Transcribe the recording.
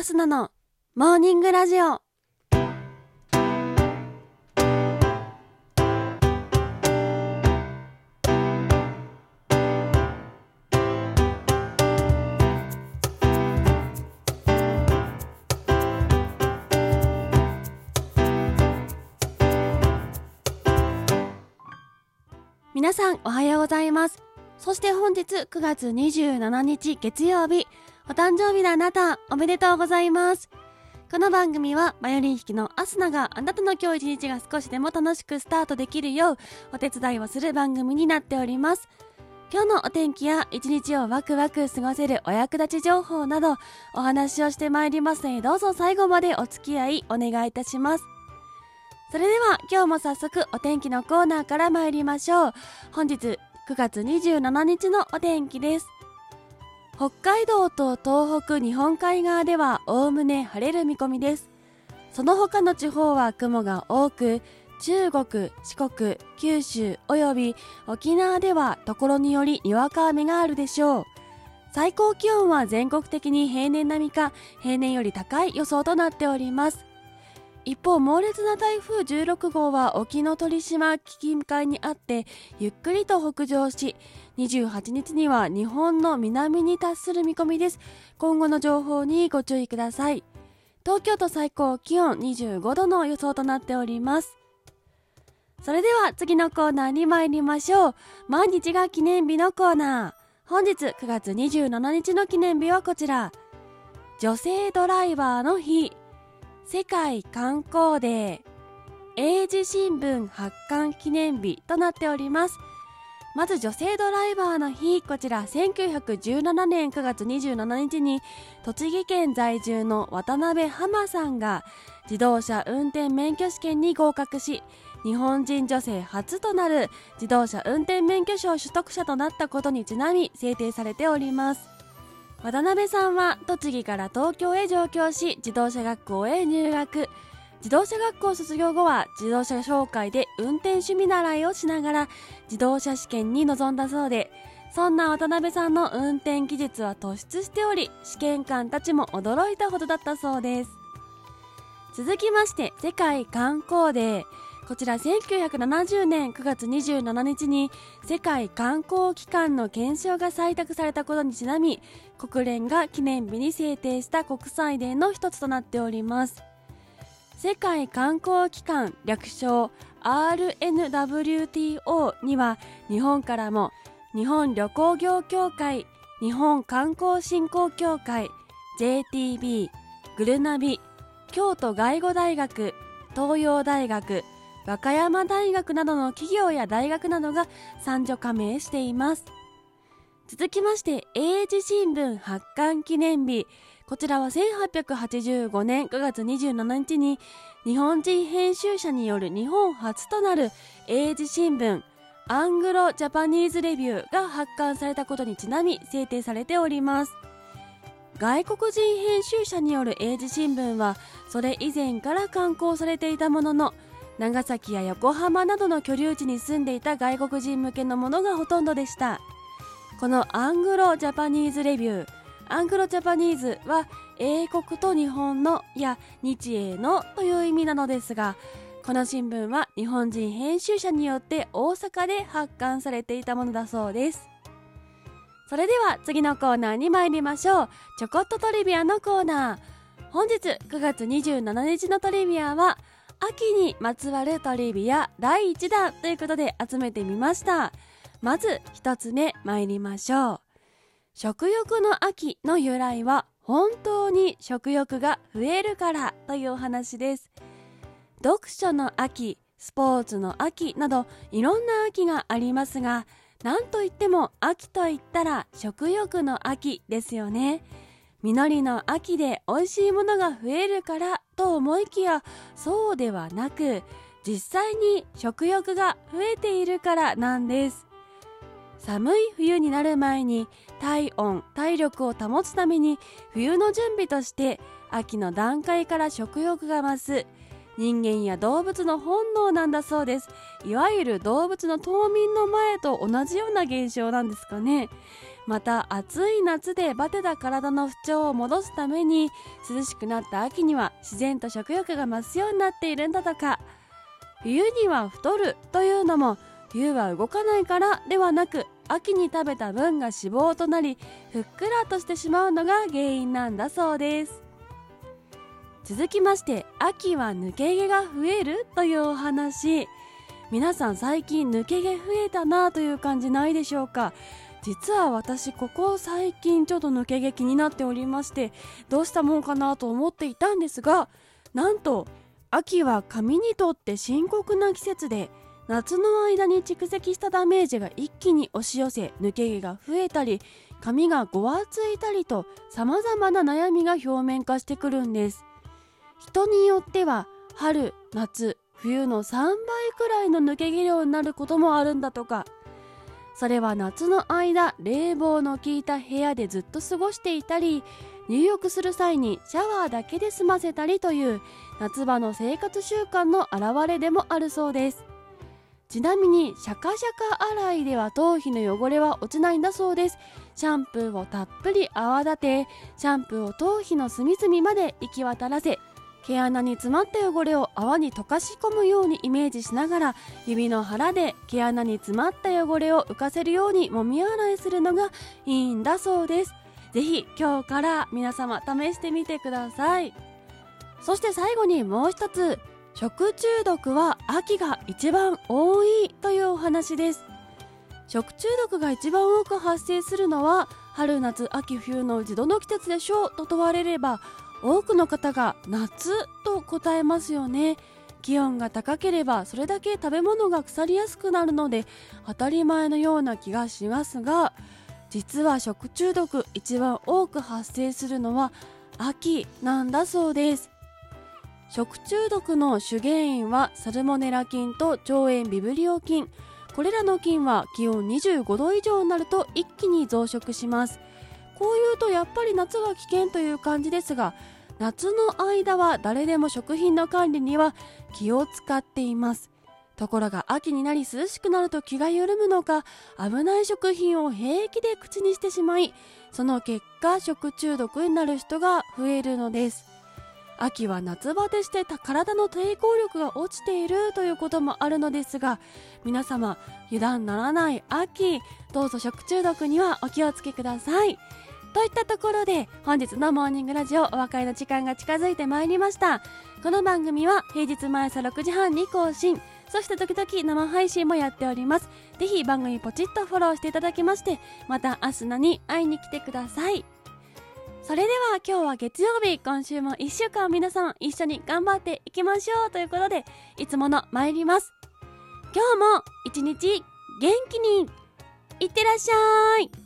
アスナのモーニングラジオ。皆さんおはようございます。そして本日9月27日月曜日。お誕生日のあなたおめでとうございます。この番組はバイオリン弾きのアスナがあなたの今日一日が少しでも楽しくスタートできるようお手伝いをする番組になっております。今日のお天気や一日をワクワク過ごせるお役立ち情報などお話をしてまいりますのでどうぞ最後までお付き合いお願いいたします。それでは今日も早速お天気のコーナーから参りましょう。本日9月27日のお天気です。北海道と東北日本海側ではおおむね晴れる見込みです。その他の地方は雲が多く中国、四国、九州および沖縄ではところによりにわか雨があるでしょう。最高気温は全国的に平年並みか平年より高い予想となっております。一方猛烈な台風16号は沖ノ鳥島近海にあってゆっくりと北上し28日には日本の南に達する見込みです。今後の情報にご注意ください。東京都最高気温25度の予想となっております。それでは次のコーナーに参りましょう。毎日が記念日のコーナー。本日9月27日の記念日はこちら。女性ドライバーの日。世界観光デー英字新聞発刊記念日となっております。まず女性ドライバーの日こちら1917年9月27日に栃木県在住の渡辺浜さんが自動車運転免許試験に合格し日本人女性初となる自動車運転免許証取得者となったことにちなみ制定されております。渡辺さんは栃木から東京へ上京し自動車学校へ入学。自動車学校卒業後は自動車紹介で運転趣味習いをしながら自動車試験に臨んだそうでそんな渡辺さんの運転技術は突出しており試験官たちも驚いたほどだったそうです。続きまして世界観光デー。こちら1970年9月27日に世界観光機関の憲章が採択されたことにちなみ国連が記念日に制定した国際デーの一つとなっております。世界観光機関略称 RNWTO には日本からも日本旅行業協会日本観光振興協会 JTB グルナビ京都外語大学東洋大学和歌山大学などの企業や大学などが参助加盟しています。続きまして英字新聞発刊記念日。こちらは1885年9月27日に日本人編集者による日本初となる英字新聞アングロ・ジャパニーズ・レビューが発刊されたことにちなみ制定されております。外国人編集者による英字新聞はそれ以前から刊行されていたものの長崎や横浜などの居留地に住んでいた外国人向けのものがほとんどでした。このアングロ・ジャパニーズ・レビュー。アングロ・ジャパニーズは英国と日本のや日英のという意味なのですがこの新聞は日本人編集者によって大阪で発刊されていたものだそうです。それでは次のコーナーに参りましょう。ちょこっとトリビアのコーナー。本日9月27日のトリビアは秋にまつわるトリビア第1弾ということで集めてみました。まず1つ目参りましょう。食欲の秋の由来は本当に食欲が増えるからというお話です。読書の秋スポーツの秋などいろんな秋がありますが何といっても秋といったら食欲の秋ですよね。実りの秋で美味しいものが増えるからと思いきやそうではなく実際に食欲が増えているからなんです。寒い冬になる前に体温体力を保つために冬の準備として秋の段階から食欲が増す。人間や動物の本能なんだそうです。いわゆる動物の冬眠の前と同じような現象なんですかね。また暑い夏でバテた体の不調を戻すために涼しくなった秋には自然と食欲が増すようになっているんだとか。冬には太るというのも冬は動かないからではなく秋に食べた分が脂肪となりふっくらとしてしまうのが原因なんだそうです。続きまして秋は抜け毛が増えるというお話。皆さん最近抜け毛増えたなという感じないでしょうか？実は私ここ最近ちょっと抜け毛気になっておりましてどうしたもんかなと思っていたんですがなんと秋は髪にとって深刻な季節で夏の間に蓄積したダメージが一気に押し寄せ抜け毛が増えたり髪がごわついたりと様々な悩みが表面化してくるんです。人によっては春夏冬の3倍くらいの抜け毛量になることもあるんだとか。それは夏の間冷房の効いた部屋でずっと過ごしていたり入浴する際にシャワーだけで済ませたりという夏場の生活習慣の表れでもあるそうです。ちなみにシャカシャカ洗いでは頭皮の汚れは落ちないんだそうです。シャンプーをたっぷり泡立てシャンプーを頭皮の隅々まで行き渡らせ毛穴に詰まった汚れを泡に溶かし込むようにイメージしながら指の腹で毛穴に詰まった汚れを浮かせるようにもみ洗いするのがいいんだそうです。ぜひ今日から皆様試してみてください。そして最後にもう一つ食中毒は秋が一番多いというお話です。食中毒が一番多く発生するのは春夏秋冬のうちどの季節でしょうと問われれば多くの方が夏と答えますよね。気温が高ければそれだけ食べ物が腐りやすくなるので当たり前のような気がしますが実は食中毒一番多く発生するのは秋なんだそうです。食中毒の主原因はサルモネラ菌と腸炎ビブリオ菌。これらの菌は気温25度以上になると一気に増殖します。こういうとやっぱり夏が危険という感じですが夏の間は誰でも食品の管理には気を使っています。ところが秋になり涼しくなると気が緩むのか危ない食品を平気で口にしてしまいその結果食中毒になる人が増えるのです。秋は夏バテして体の抵抗力が落ちているということもあるのですが皆様油断ならない秋どうぞ食中毒にはお気をつけください。といったところで本日のモーニングラジオお別れの時間が近づいてまいりました。この番組は平日毎朝6時半に更新。そして時々生配信もやっております。ぜひ番組ポチッとフォローしていただきましてまた明日なに会いに来てください。それでは今日は月曜日。今週も1週間皆さん一緒に頑張っていきましょう。ということでいつもの参ります。今日も一日元気にいってらっしゃい。